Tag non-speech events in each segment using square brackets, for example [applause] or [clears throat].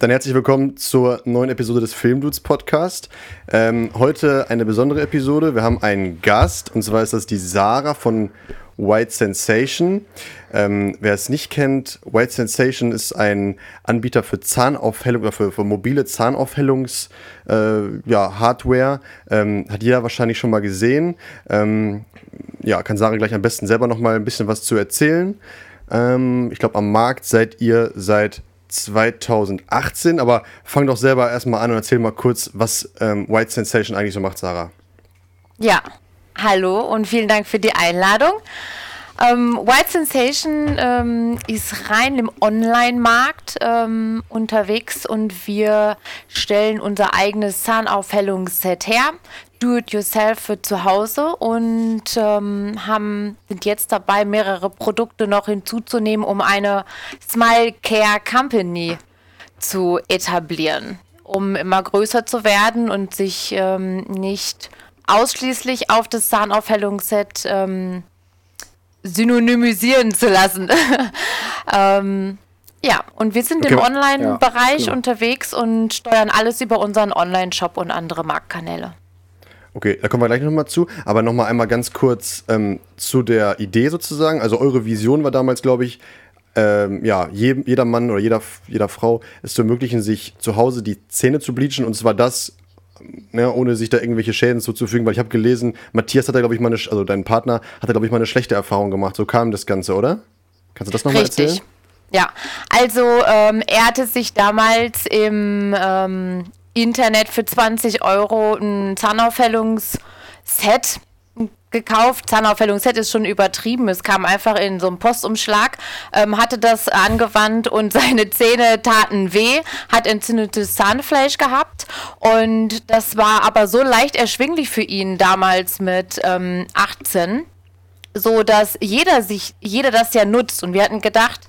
Dann herzlich willkommen zur neuen Episode des Filmdudes Podcast. Ähm, heute eine besondere Episode. Wir haben einen Gast und zwar ist das die Sarah von White Sensation. Ähm, wer es nicht kennt, White Sensation ist ein Anbieter für Zahnaufhellung oder für, für mobile Zahnaufhellungs äh, ja. Ähm, hat jeder wahrscheinlich schon mal gesehen. Ähm, ja, kann Sarah gleich am besten selber noch mal ein bisschen was zu erzählen. Ähm, ich glaube, am Markt seid ihr seit 2018, aber fang doch selber erstmal an und erzähl mal kurz, was ähm, White Sensation eigentlich so macht, Sarah. Ja, hallo und vielen Dank für die Einladung. Ähm, White Sensation ähm, ist rein im Online-Markt ähm, unterwegs und wir stellen unser eigenes Zahnaufhellungsset her. Do-it-yourself für zu Hause und ähm, haben, sind jetzt dabei, mehrere Produkte noch hinzuzunehmen, um eine Smile Care Company zu etablieren, um immer größer zu werden und sich ähm, nicht ausschließlich auf das Zahnaufhellungsset ähm, synonymisieren zu lassen. [laughs] ähm, ja, und wir sind okay. im Online-Bereich ja, unterwegs und steuern alles über unseren Online-Shop und andere Marktkanäle. Okay, da kommen wir gleich nochmal zu. Aber nochmal einmal ganz kurz ähm, zu der Idee sozusagen. Also eure Vision war damals, glaube ich, ähm, ja, je, jeder Mann oder jeder, jeder Frau es zu ermöglichen, sich zu Hause die Zähne zu bleachen. Und zwar das, ne, ohne sich da irgendwelche Schäden zuzufügen. Weil ich habe gelesen, Matthias hat da, glaube ich, mal eine, also dein Partner hat da, glaube ich, mal eine schlechte Erfahrung gemacht. So kam das Ganze, oder? Kannst du das nochmal erzählen? Ja, also ähm, er hatte sich damals im ähm, Internet für 20 Euro ein Zahnaufhellungsset gekauft. Zahnaufhellungsset ist schon übertrieben. Es kam einfach in so einen Postumschlag, ähm, hatte das angewandt und [laughs] seine Zähne taten weh, hat entzündetes Zahnfleisch gehabt und das war aber so leicht erschwinglich für ihn damals mit ähm, 18 so dass jeder sich, jeder das ja nutzt. Und wir hatten gedacht,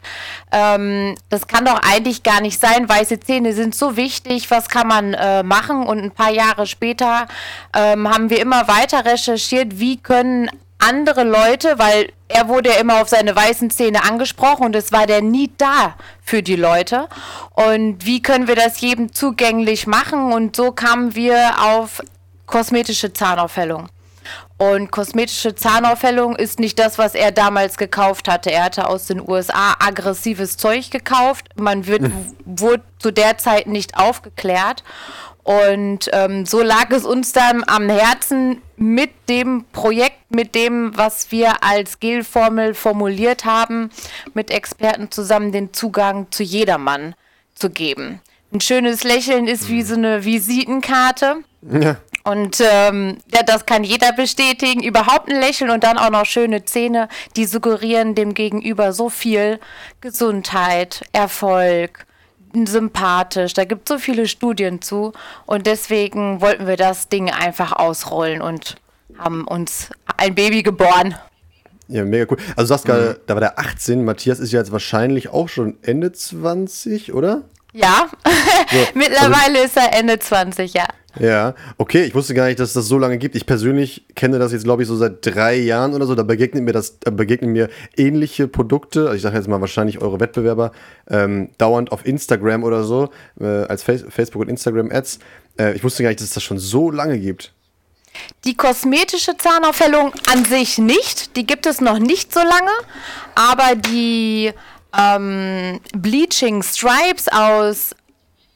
ähm, das kann doch eigentlich gar nicht sein. Weiße Zähne sind so wichtig. Was kann man äh, machen? Und ein paar Jahre später ähm, haben wir immer weiter recherchiert, wie können andere Leute, weil er wurde ja immer auf seine weißen Zähne angesprochen und es war der nie da für die Leute. Und wie können wir das jedem zugänglich machen? Und so kamen wir auf kosmetische Zahnaufhellung. Und kosmetische Zahnaufhellung ist nicht das, was er damals gekauft hatte. Er hatte aus den USA aggressives Zeug gekauft. Man wird, [laughs] wurde zu der Zeit nicht aufgeklärt. Und ähm, so lag es uns dann am Herzen, mit dem Projekt, mit dem, was wir als Gelformel formuliert haben, mit Experten zusammen den Zugang zu jedermann zu geben. Ein schönes Lächeln ist wie so eine Visitenkarte. Ja. Und ähm, ja, das kann jeder bestätigen. Überhaupt ein Lächeln und dann auch noch schöne Zähne, die suggerieren dem Gegenüber so viel Gesundheit, Erfolg, sympathisch. Da gibt es so viele Studien zu. Und deswegen wollten wir das Ding einfach ausrollen und haben uns ein Baby geboren. Ja, mega cool. Also du sagst gerade, mhm. da war der 18. Matthias ist ja jetzt wahrscheinlich auch schon Ende 20, oder? Ja, so, [laughs] mittlerweile also, ist er Ende 20, ja. Ja, okay, ich wusste gar nicht, dass es das so lange gibt. Ich persönlich kenne das jetzt, glaube ich, so seit drei Jahren oder so. Da begegnen mir das, da begegnen mir ähnliche Produkte, also ich sage jetzt mal wahrscheinlich eure Wettbewerber, ähm, dauernd auf Instagram oder so, äh, als Face Facebook und Instagram-Ads. Äh, ich wusste gar nicht, dass es das schon so lange gibt. Die kosmetische Zahnaufhellung an sich nicht, die gibt es noch nicht so lange, aber die ähm, Bleaching Stripes aus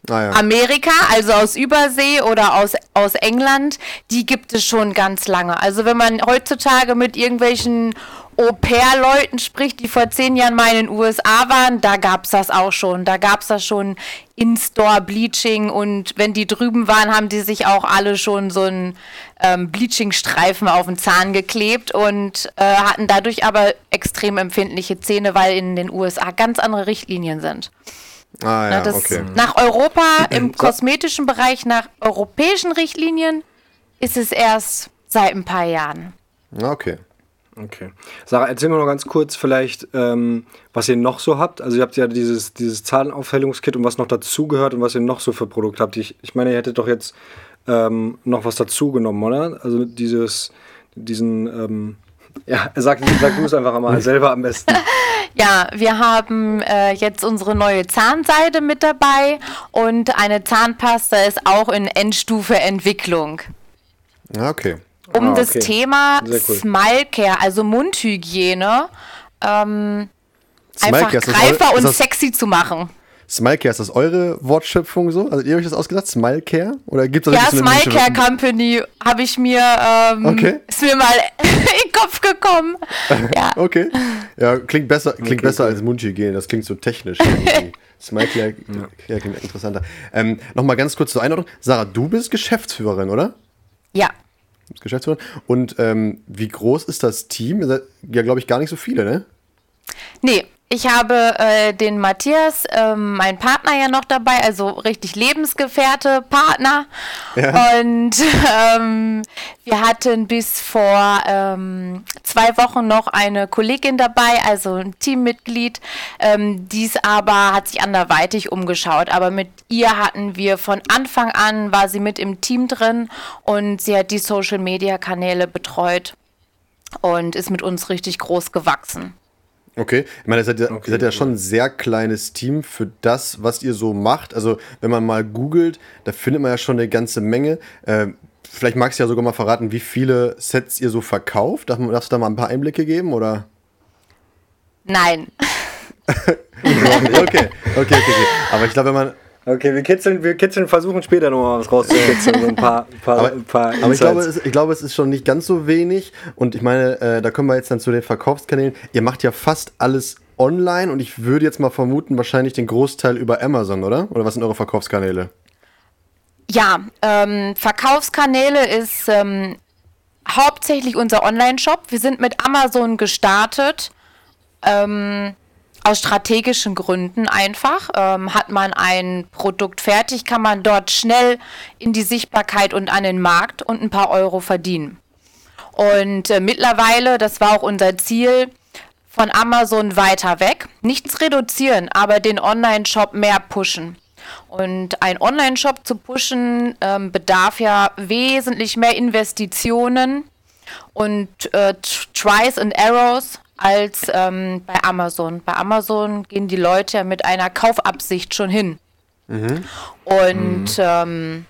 Ah, ja. Amerika, also aus Übersee oder aus, aus England, die gibt es schon ganz lange. Also wenn man heutzutage mit irgendwelchen Au-pair-Leuten spricht, die vor zehn Jahren mal in den USA waren, da gab es das auch schon. Da gab es das schon In-Store-Bleaching und wenn die drüben waren, haben die sich auch alle schon so einen ähm, Bleaching-Streifen auf den Zahn geklebt und äh, hatten dadurch aber extrem empfindliche Zähne, weil in den USA ganz andere Richtlinien sind. Ah, ja, das okay. Nach Europa im kosmetischen Bereich, nach europäischen Richtlinien, ist es erst seit ein paar Jahren. Okay. Okay. Sarah, erzähl mir noch ganz kurz vielleicht, ähm, was ihr noch so habt. Also ihr habt ja dieses, dieses Zahnaufhellungskit und was noch dazugehört und was ihr noch so für Produkte habt. Ich, ich meine, ihr hättet doch jetzt ähm, noch was dazugenommen, oder? Also dieses, diesen, ähm, [laughs] ja, sag, sag du es einfach mal [laughs] selber am besten. [laughs] Ja, wir haben äh, jetzt unsere neue Zahnseide mit dabei und eine Zahnpasta ist auch in Endstufe Entwicklung. Ah, okay. Um Ah, das okay. Thema Sehr cool. Smile Care, also Mundhygiene, ähm, einfach Smilecare, das greifer und das- sexy zu machen. Smilecare, ist das eure Wortschöpfung so? Also ihr habt euch das ausgedacht? Smilecare? Oder gibt es Ja, Smile Care Company habe ich mir, ähm, Okay. ist mir mal [laughs] in den Kopf gekommen. [laughs] Ja. Okay. Ja, klingt besser, klingt Okay, besser cool. als Mundhygiene. Das klingt so technisch. irgendwie. [laughs] Smilecare ja. klingt interessanter. Ähm, Nochmal ganz kurz zur Einordnung. Sarah, du bist Geschäftsführerin, oder? ja. Geschäftsführerin. Und ähm, wie groß ist das Team? Ja, glaube ich, gar nicht so viele, ne? Nee, ich habe äh, den Matthias, ähm, mein Partner ja noch dabei, also richtig Lebensgefährte, Partner. Ja. Und ähm, wir hatten bis vor ähm, zwei Wochen noch eine Kollegin dabei, also ein Teammitglied. Ähm, dies aber hat sich anderweitig umgeschaut. Aber mit ihr hatten wir von Anfang an, war sie mit im Team drin und sie hat die Social-Media-Kanäle betreut und ist mit uns richtig groß gewachsen. Okay. Ich meine, ihr seid ja, Okay, ihr seid ja cool. schon ein sehr kleines Team für das, was ihr so macht. Also, wenn man mal googelt, da findet man ja schon eine ganze Menge. Ähm, vielleicht magst du ja sogar mal verraten, wie viele Sets ihr so verkauft. Darf, man- darfst du da mal ein paar Einblicke geben? Oder? Nein. [laughs] okay, okay, okay, okay. Aber ich glaube, wenn man. Okay, wir kitzeln, wir kitzeln, versuchen später nochmal was rauszukitzeln, so ein paar, paar, Aber, ein paar aber ich, glaube, Insights. es, ich glaube, es ist schon nicht ganz so wenig. Und ich meine, äh, da kommen wir jetzt dann zu den Verkaufskanälen. Ihr macht ja fast alles online und ich würde jetzt mal vermuten, wahrscheinlich den Großteil über Amazon, oder? Oder was sind eure Verkaufskanäle? Ja, ähm, Verkaufskanäle ist ähm, hauptsächlich unser Online-Shop. Wir sind mit Amazon gestartet. Ähm, aus strategischen Gründen einfach. Ähm, hat man ein Produkt fertig, kann man dort schnell in die Sichtbarkeit und an den Markt und ein paar Euro verdienen. Und äh, mittlerweile, das war auch unser Ziel, von Amazon weiter weg. Nichts reduzieren, aber den Online-Shop mehr pushen. Und ein Online-Shop zu pushen ähm, bedarf ja wesentlich mehr Investitionen und äh, Tries and Errors als ähm, bei Amazon. Bei Amazon gehen die Leute ja mit einer Kaufabsicht schon hin. Und ähm,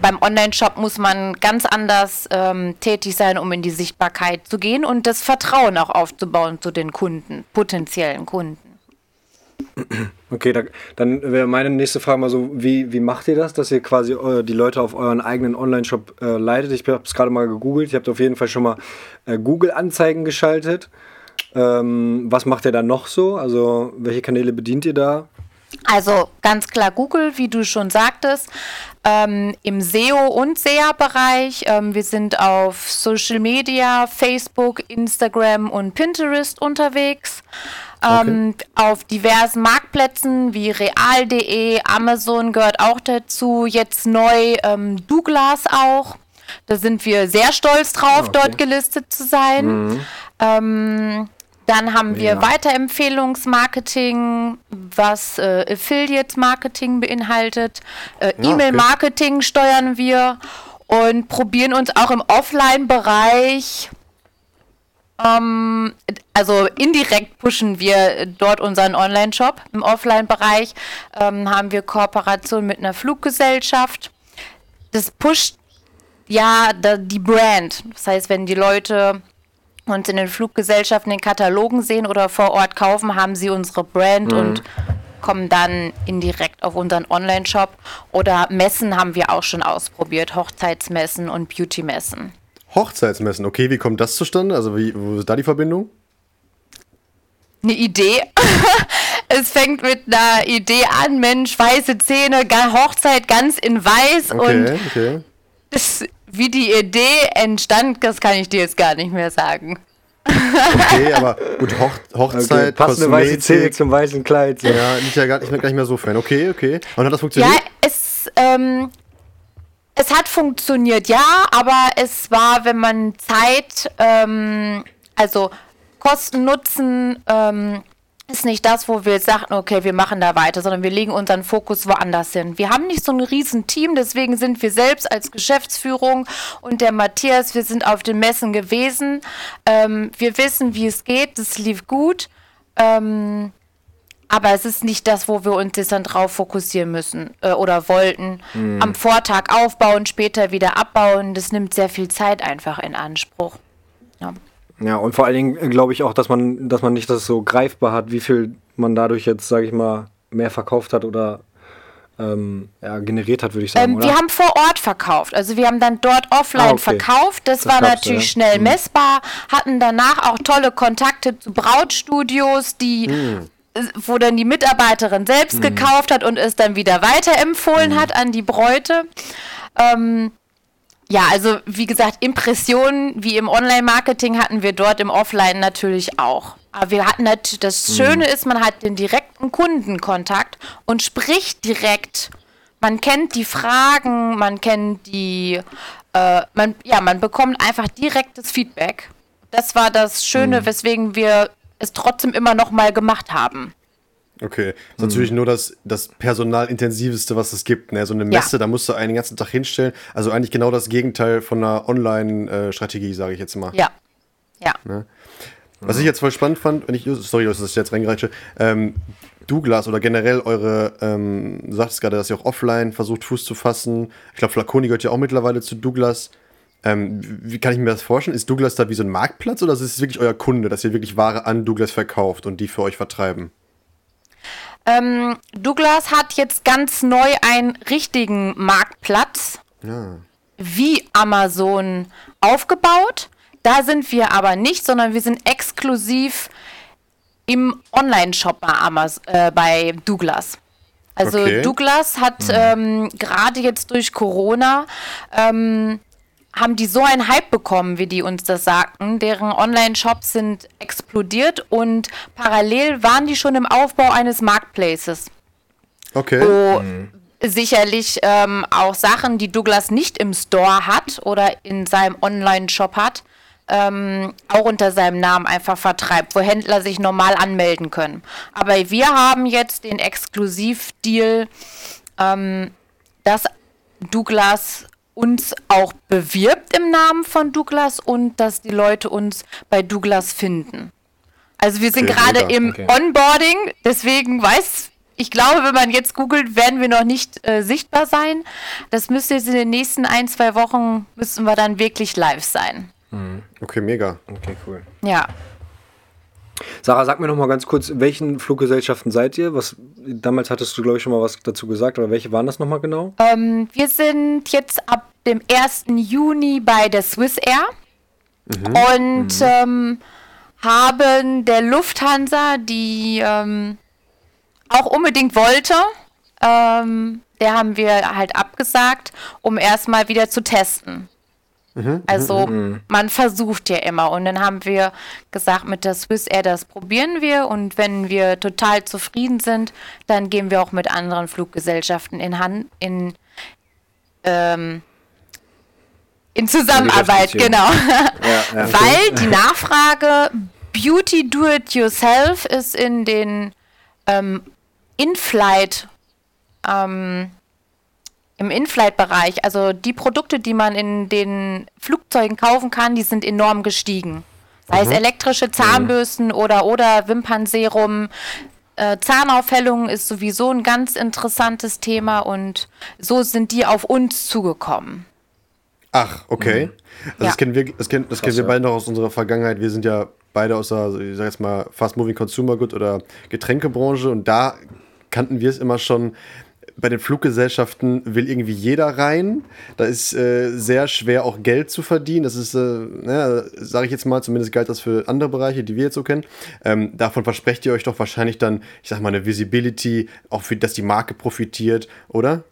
beim Online-Shop muss man ganz anders ähm, tätig sein, um in die Sichtbarkeit zu gehen und das Vertrauen auch aufzubauen zu den Kunden, potenziellen Kunden. Okay, da, dann wäre meine nächste Frage mal so, wie, wie macht ihr das, dass ihr quasi eu- die Leute auf euren eigenen Online-Shop äh, leitet? Ich habe es gerade mal gegoogelt, ihr habt auf jeden Fall schon mal äh, Google-Anzeigen geschaltet. Ähm, was macht ihr da noch so? Also welche Kanäle bedient ihr da? Also ganz klar Google, wie du schon sagtest, ähm, im SEO und SEA-Bereich. Ähm, wir sind auf Social Media, Facebook, Instagram und Pinterest unterwegs. Ähm, Auf diversen Marktplätzen wie real.de, Amazon gehört auch dazu, jetzt neu ähm, Douglas auch. Da sind wir sehr stolz drauf, Okay. dort gelistet zu sein. Ähm, dann haben wir Ja. Weiterempfehlungsmarketing, was äh, Affiliate-Marketing beinhaltet. Äh, Ja, E-Mail-Marketing steuern wir und probieren uns auch im Offline-Bereich, ähm, also indirekt pushen wir dort unseren Online-Shop. Im Offline-Bereich ähm, haben wir Kooperation mit einer Fluggesellschaft. Das pusht ja die Brand. Das heißt, wenn die Leute uns in den Fluggesellschaften den Katalogen sehen oder vor Ort kaufen, haben sie unsere Brand und kommen dann indirekt auf unseren Online-Shop. Oder Messen haben wir auch schon ausprobiert, Hochzeitsmessen und Beauty-Messen. Hochzeitsmessen, okay, wie kommt das zustande? Also, wie, wo ist da die Verbindung? Eine Idee. [laughs] es fängt mit einer Idee an, Mensch, weiße Zähne, Hochzeit ganz in weiß und Okay, okay. das, wie die Idee entstand, das kann ich dir jetzt gar nicht mehr sagen. Okay, [laughs] aber gut, Hoch, Hochzeit, passende weiße Zähne zum weißen Kleid. So. Ja, nicht, ja gar, ich bin gar nicht mehr so Fan. Okay, okay. Und hat das funktioniert? Ja, es, ähm, es hat funktioniert, ja, aber es war, wenn man Zeit, ähm, also Kosten, Nutzen, ähm, ist nicht das, wo wir jetzt sagten, okay, wir machen da weiter, sondern wir legen unseren Fokus woanders hin. Wir haben nicht so ein riesen Team, deswegen sind wir selbst als Geschäftsführung und der Matthias, wir sind auf den Messen gewesen. Ähm, wir wissen, wie es geht, das lief gut. Ähm, aber es ist nicht das, wo wir uns jetzt dann drauf fokussieren müssen äh, oder wollten. Mhm. Am Vortag aufbauen, später wieder abbauen. Das nimmt sehr viel Zeit einfach in Anspruch. Ja, ja und vor allen Dingen äh, glaube ich auch, dass man, dass man nicht das so greifbar hat, wie viel man dadurch jetzt, sage ich mal, mehr verkauft hat oder ähm, ja, generiert hat, würde ich sagen. Ähm, wir haben vor Ort verkauft. Also wir haben dann dort offline ah, okay. verkauft. Das, das war natürlich ja. schnell mhm. messbar. Hatten danach auch tolle Kontakte zu Brautstudios, die mhm. wo dann die Mitarbeiterin selbst mhm. gekauft hat und es dann wieder weiterempfohlen mhm. hat an die Bräute. Ähm, ja, also wie gesagt, Impressionen wie im Online-Marketing hatten wir dort im Offline natürlich auch. Aber wir hatten natürlich, das mhm. Schöne ist, man hat den direkten Kundenkontakt und spricht direkt. Man kennt die Fragen, man kennt die, äh, man, ja, man bekommt einfach direktes Feedback. Das war das Schöne, mhm. weswegen wir es trotzdem immer noch mal gemacht haben. Okay, das ist mhm. natürlich nur das, das personalintensivste, was es gibt. Ne? So eine Messe, ja. da musst du einen ganzen Tag hinstellen. Also eigentlich genau das Gegenteil von einer Online-Strategie, sage ich jetzt mal. Ja. Ja. Ne? Was ich jetzt voll spannend fand, wenn ich, sorry, dass ich jetzt reingereiche, ähm, Douglas oder generell eure, ähm, du sagtest gerade, dass ihr auch offline versucht, Fuß zu fassen. Ich glaube, Flaconi gehört ja auch mittlerweile zu Douglas. Ähm, wie kann ich mir das vorstellen? Ist Douglas da wie so ein Marktplatz oder ist es wirklich euer Kunde, dass ihr wirklich Ware an Douglas verkauft und die für euch vertreiben? Ähm, Douglas hat jetzt ganz neu einen richtigen Marktplatz ja. wie Amazon aufgebaut. Da sind wir aber nicht, sondern wir sind exklusiv im Online-Shop bei, äh, bei Douglas. Also okay. Douglas hat mhm. ähm, gerade jetzt durch Corona ähm, haben die so einen Hype bekommen, wie die uns das sagten. Deren Online-Shops sind explodiert und parallel waren die schon im Aufbau eines Marketplaces. Okay. Wo mhm. sicherlich ähm, auch Sachen, die Douglas nicht im Store hat oder in seinem Online-Shop hat, ähm, auch unter seinem Namen einfach vertreibt, wo Händler sich normal anmelden können. Aber wir haben jetzt den Exklusivdeal, ähm, dass Douglas uns auch bewirbt im Namen von Douglas und dass die Leute uns bei Douglas finden. Also wir sind okay, gerade im okay. Onboarding, deswegen weiß ich glaube, wenn man jetzt googelt, werden wir noch nicht äh, sichtbar sein. Das müsste jetzt in den nächsten ein, zwei Wochen müssen wir dann wirklich live sein. Mhm. Okay, mega. Okay, cool. Ja. Sarah, sag mir noch mal ganz kurz, welchen Fluggesellschaften seid ihr? Was, damals hattest du, glaube ich, schon mal was dazu gesagt, aber welche waren das noch mal genau? Ähm, wir sind jetzt ab dem 1. Juni bei der Swiss Air mhm. und mhm. Ähm, haben der Lufthansa, die ähm, auch unbedingt wollte, ähm, der haben wir halt abgesagt, um erstmal wieder zu testen. Mhm, also mhm, mhm. man versucht ja immer und dann haben wir gesagt, mit der Swiss Air das probieren wir und wenn wir total zufrieden sind, dann gehen wir auch mit anderen Fluggesellschaften in Hand in ähm, in Zusammenarbeit, genau. Ja, ja. [laughs] Weil die Nachfrage Beauty Do It Yourself ist in den ähm, In-Flight ähm, im In-Flight-Bereich, also die Produkte, die man in den Flugzeugen kaufen kann, die sind enorm gestiegen. Sei mhm. es elektrische Zahnbürsten mhm. oder, oder Wimpernserum. Äh, Zahnaufhellung ist sowieso ein ganz interessantes Thema und so sind die auf uns zugekommen. Ach, okay. Mhm. Also ja. das kennen wir, das kennen, das kennen wir beide noch aus unserer Vergangenheit. Wir sind ja beide aus der, ich sag jetzt mal, Fast Moving Consumer Good oder Getränkebranche und da kannten wir es immer schon, bei den Fluggesellschaften will irgendwie jeder rein. Da ist äh, sehr schwer auch Geld zu verdienen. Das ist, äh, naja, sage ich jetzt mal, zumindest galt das für andere Bereiche, die wir jetzt so kennen. Ähm, davon versprecht ihr euch doch wahrscheinlich dann, ich sag mal, eine Visibility, auch für, dass die Marke profitiert, oder?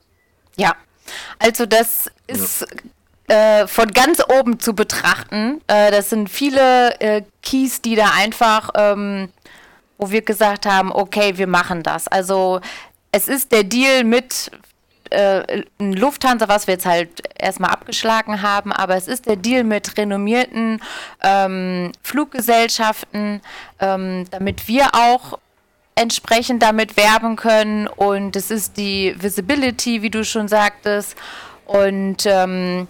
Ja, also das ist äh, von ganz oben zu betrachten. Äh, das sind viele äh, Keys, die da einfach ähm, wo wir gesagt haben, okay, wir machen das. Also es ist der Deal mit äh, Lufthansa, was wir jetzt halt erstmal abgeschlagen haben, aber es ist der Deal mit renommierten ähm, Fluggesellschaften, ähm, damit wir auch entsprechend damit werben können und es ist die Visibility, wie du schon sagtest und ähm,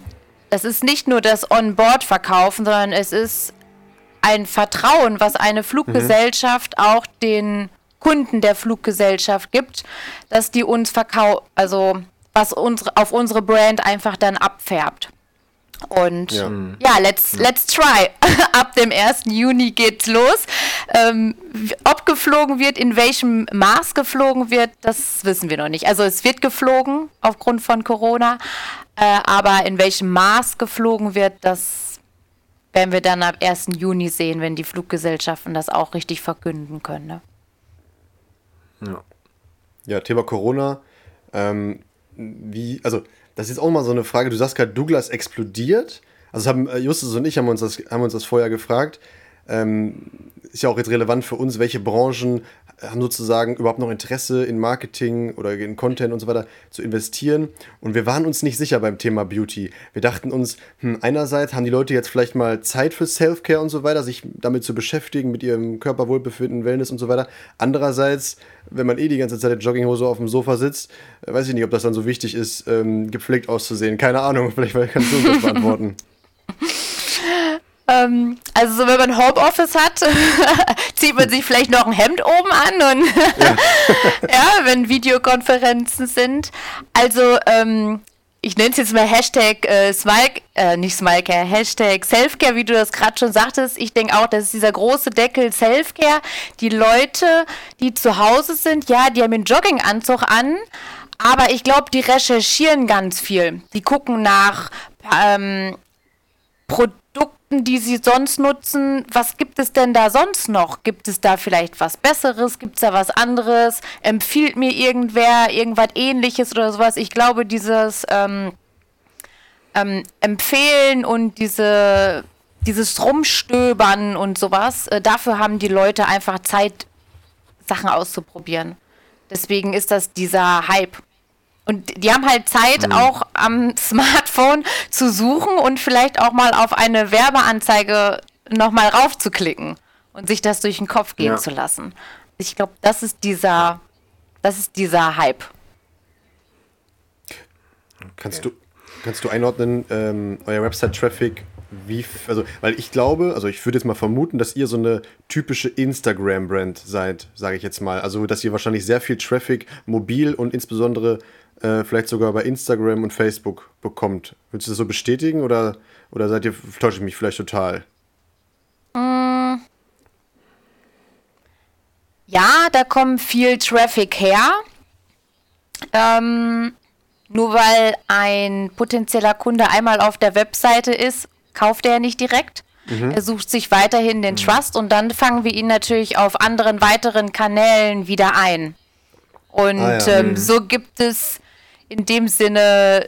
das ist nicht nur das On-Board-Verkaufen, sondern es ist ein Vertrauen, was eine Fluggesellschaft mhm. auch den Kunden der Fluggesellschaft gibt, dass die uns verkaufen, also was uns auf unsere Brand einfach dann abfärbt. Und ja, ja let's, let's try. [laughs] Ab dem 1. Juni geht's los. Ähm, ob geflogen wird, in welchem Maß geflogen wird, das wissen wir noch nicht. Also es wird geflogen aufgrund von Corona, äh, aber in welchem Maß geflogen wird, das werden wir dann ab 1. Juni sehen, wenn die Fluggesellschaften das auch richtig verkünden können. Ne? Ja. ja, Thema Corona. Ähm, wie, also das ist auch mal so eine Frage. Du sagst gerade, Douglas explodiert. Also haben äh, Justus und ich haben uns das, haben uns das vorher gefragt. Ähm, ist ja auch jetzt relevant für uns, welche Branchen haben sozusagen überhaupt noch Interesse in Marketing oder in Content und so weiter zu investieren. Und wir waren uns nicht sicher beim Thema Beauty. Wir dachten uns, hm, einerseits haben die Leute jetzt vielleicht mal Zeit für Self-Care und so weiter, sich damit zu beschäftigen, mit ihrem Körperwohlbefinden, Wellness und so weiter. Andererseits, wenn man eh die ganze Zeit in Jogginghose auf dem Sofa sitzt, äh, weiß ich nicht, ob das dann so wichtig ist, ähm, gepflegt auszusehen. Keine Ahnung, [laughs] vielleicht kannst du das beantworten. [laughs] Ähm, also so, wenn man Homeoffice hat, [laughs] zieht man sich vielleicht noch ein Hemd oben an und ja. [laughs] ja, wenn Videokonferenzen sind. Also ähm, ich nenne es jetzt mal Hashtag äh, Smile, äh, nicht Smilecare, Hashtag Selfcare, wie du das gerade schon sagtest. Ich denke auch, das ist dieser große Deckel Selfcare. Die Leute, die zu Hause sind, ja, die haben den Jogginganzug an, aber ich glaube, die recherchieren ganz viel. Die gucken nach ähm, Produkten Produkten, die Sie sonst nutzen, was gibt es denn da sonst noch? Gibt es da vielleicht was Besseres? Gibt es da was anderes? Empfiehlt mir irgendwer irgendwas ähnliches oder sowas? Ich glaube, dieses ähm, ähm, Empfehlen und diese, dieses Rumstöbern und sowas, äh, dafür haben die Leute einfach Zeit, Sachen auszuprobieren. Deswegen ist das dieser Hype. Und die haben halt Zeit, mhm. auch am [laughs] Smartphone zu suchen und vielleicht auch mal auf eine Werbeanzeige nochmal raufzuklicken und sich das durch den Kopf gehen ja. zu lassen. Ich glaube, das ist dieser, das ist dieser Hype. Kannst du, kannst du einordnen, ähm, euer Website-Traffic, wie, also, weil ich glaube, also ich würde jetzt mal vermuten, dass ihr so eine typische Instagram-Brand seid, sage ich jetzt mal. Also, dass ihr wahrscheinlich sehr viel Traffic mobil und insbesondere äh, vielleicht sogar bei Instagram und Facebook bekommt. Willst du das so bestätigen oder, oder seid ihr, täusche ich mich vielleicht total? Mm. Ja, da kommt viel Traffic her. Ähm, nur weil ein potenzieller Kunde einmal auf der Webseite ist, kauft er nicht direkt. Mhm. Er sucht sich weiterhin den mhm. Trust und dann fangen wir ihn natürlich auf anderen weiteren Kanälen wieder ein. Und ah, ja. ähm, mhm. so gibt es in dem Sinne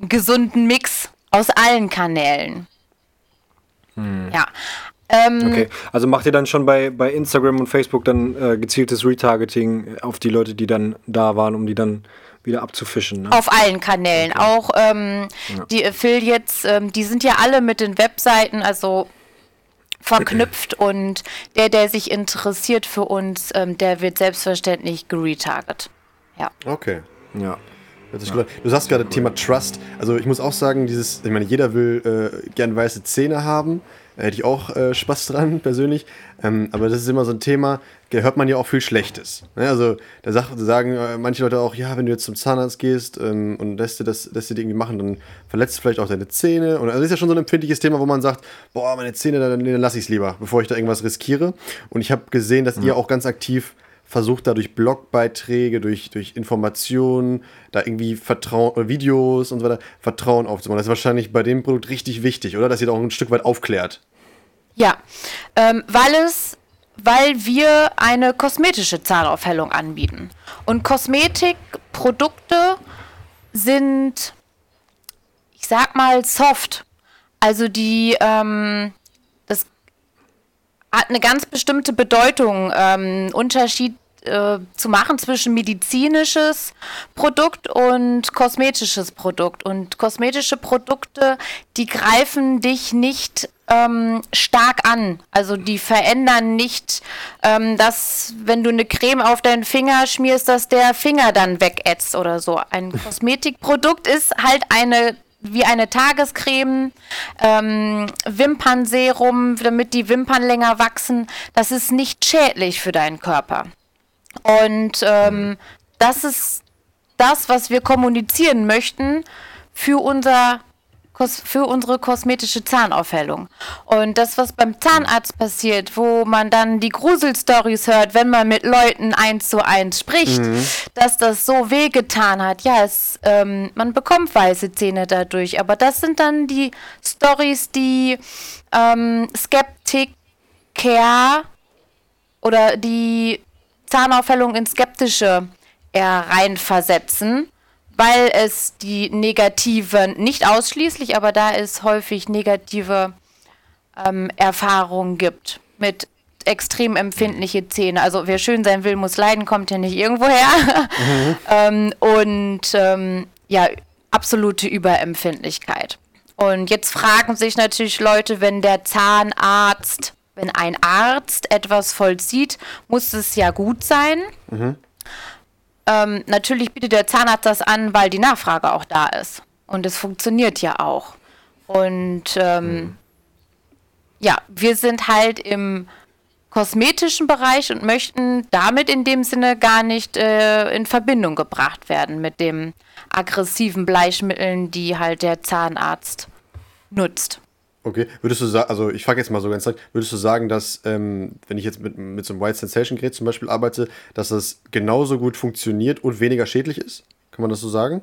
einen gesunden Mix aus allen Kanälen. Hm. Ja. Ähm, okay, also macht ihr dann schon bei, bei Instagram und Facebook dann äh, gezieltes Retargeting auf die Leute, die dann da waren, um die dann wieder abzufischen. Ne? Auf allen Kanälen. Okay. Auch ähm, ja. die Affiliates, ähm, die sind ja alle mit den Webseiten, also verknüpft [clears throat] und der, der sich interessiert für uns, ähm, der wird selbstverständlich geretarget. Ja. Okay. Ja. Ja. Du sagst gerade Thema Trust. Also ich muss auch sagen, dieses, ich meine, jeder will äh, gern weiße Zähne haben. Da hätte ich auch äh, Spaß dran, [laughs] persönlich. Ähm, aber das ist immer so ein Thema, da hört man ja auch viel Schlechtes. Ne? Also da sag, sagen äh, manche Leute auch, ja, wenn du jetzt zum Zahnarzt gehst ähm, und lässt dir das lässt dir irgendwie machen, dann verletzt du vielleicht auch deine Zähne. Und also das ist ja schon so ein empfindliches Thema, wo man sagt, boah, meine Zähne, dann, dann lasse ich es lieber, bevor ich da irgendwas riskiere. Und ich habe gesehen, dass mhm. ihr auch ganz aktiv versucht da durch Blogbeiträge, durch, durch Informationen, da irgendwie Vertrauen, äh, Videos und so weiter, Vertrauen aufzubauen. Das ist wahrscheinlich bei dem Produkt richtig wichtig, oder? Dass ihr da auch ein Stück weit aufklärt. Ja, ähm, weil es, weil wir eine kosmetische Zahnaufhellung anbieten. Und Kosmetikprodukte sind, ich sag mal, soft. Also die, ähm, das hat eine ganz bestimmte Bedeutung. Ähm, Unterschied äh, zu machen zwischen medizinisches Produkt und kosmetisches Produkt. Und kosmetische Produkte, die greifen dich nicht ähm, stark an. Also die verändern nicht, ähm, dass wenn du eine Creme auf deinen Finger schmierst, dass der Finger dann wegätzt oder so. Ein [laughs] Kosmetikprodukt ist halt eine wie eine Tagescreme, ähm, Wimpernserum, damit die Wimpern länger wachsen. Das ist nicht schädlich für deinen Körper. Und ähm, das ist das, was wir kommunizieren möchten für unser für unsere kosmetische Zahnaufhellung. Und das, was beim Zahnarzt passiert, wo man dann die Gruselstories hört, wenn man mit Leuten eins zu eins spricht, mhm. dass das so wehgetan hat. Ja, es, ähm, man bekommt weiße Zähne dadurch. Aber das sind dann die Stories, die ähm, Skeptiker oder die Zahnaufhellung in skeptische reinversetzen weil es die negativen, nicht ausschließlich, aber da es häufig negative ähm, Erfahrungen gibt mit extrem empfindliche Zähne. Also wer schön sein will, muss leiden, kommt ja nicht irgendwoher. Mhm. [laughs] ähm, und ähm, ja, absolute Überempfindlichkeit. Und jetzt fragen sich natürlich Leute, wenn der Zahnarzt, wenn ein Arzt etwas vollzieht, muss es ja gut sein. Mhm. Ähm, natürlich bietet der Zahnarzt das an, weil die Nachfrage auch da ist. Und es funktioniert ja auch. Und ähm, mhm. ja, wir sind halt im kosmetischen Bereich und möchten damit in dem Sinne gar nicht äh, in Verbindung gebracht werden mit den aggressiven Bleichmitteln, die halt der Zahnarzt nutzt. Okay, würdest du sagen, also ich frage jetzt mal so ganz direkt, würdest du sagen, dass, ähm, wenn ich jetzt mit, mit so einem White Sensation Gerät zum Beispiel arbeite, dass das genauso gut funktioniert und weniger schädlich ist? Kann man das so sagen?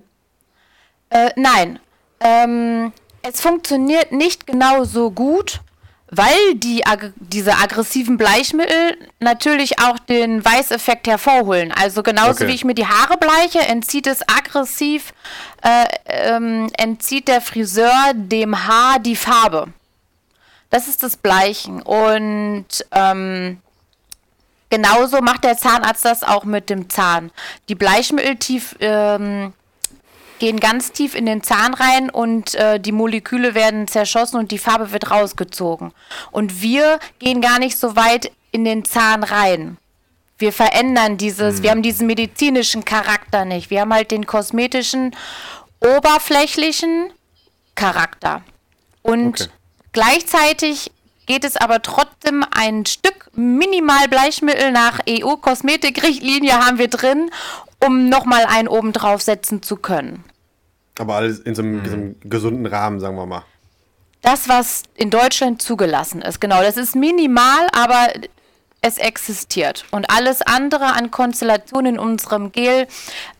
Äh, nein. Ähm, es funktioniert nicht genauso gut, weil die, ag diese aggressiven Bleichmittel natürlich auch den Weißeffekt hervorholen. Also genauso okay. wie ich mir die Haare bleiche, entzieht es aggressiv, äh, ähm, entzieht der Friseur dem Haar die Farbe. Das ist das Bleichen. Und ähm, genauso macht der Zahnarzt das auch mit dem Zahn. Die Bleichmittel tief ähm, gehen ganz tief in den Zahn rein und äh, die Moleküle werden zerschossen und die Farbe wird rausgezogen. Und wir gehen gar nicht so weit in den Zahn rein. Wir verändern dieses, mhm. wir haben diesen medizinischen Charakter nicht. Wir haben halt den kosmetischen, oberflächlichen Charakter. Und okay. gleichzeitig geht es aber trotzdem ein Stück minimal Bleichmittel nach EU-Kosmetikrichtlinie haben wir drin, um nochmal einen oben drauf setzen zu können. Aber alles in so einem, mhm. so einem gesunden Rahmen, sagen wir mal. Das, was in Deutschland zugelassen ist, genau. Das ist minimal, aber es existiert. Und alles andere an Konstellationen in unserem Gel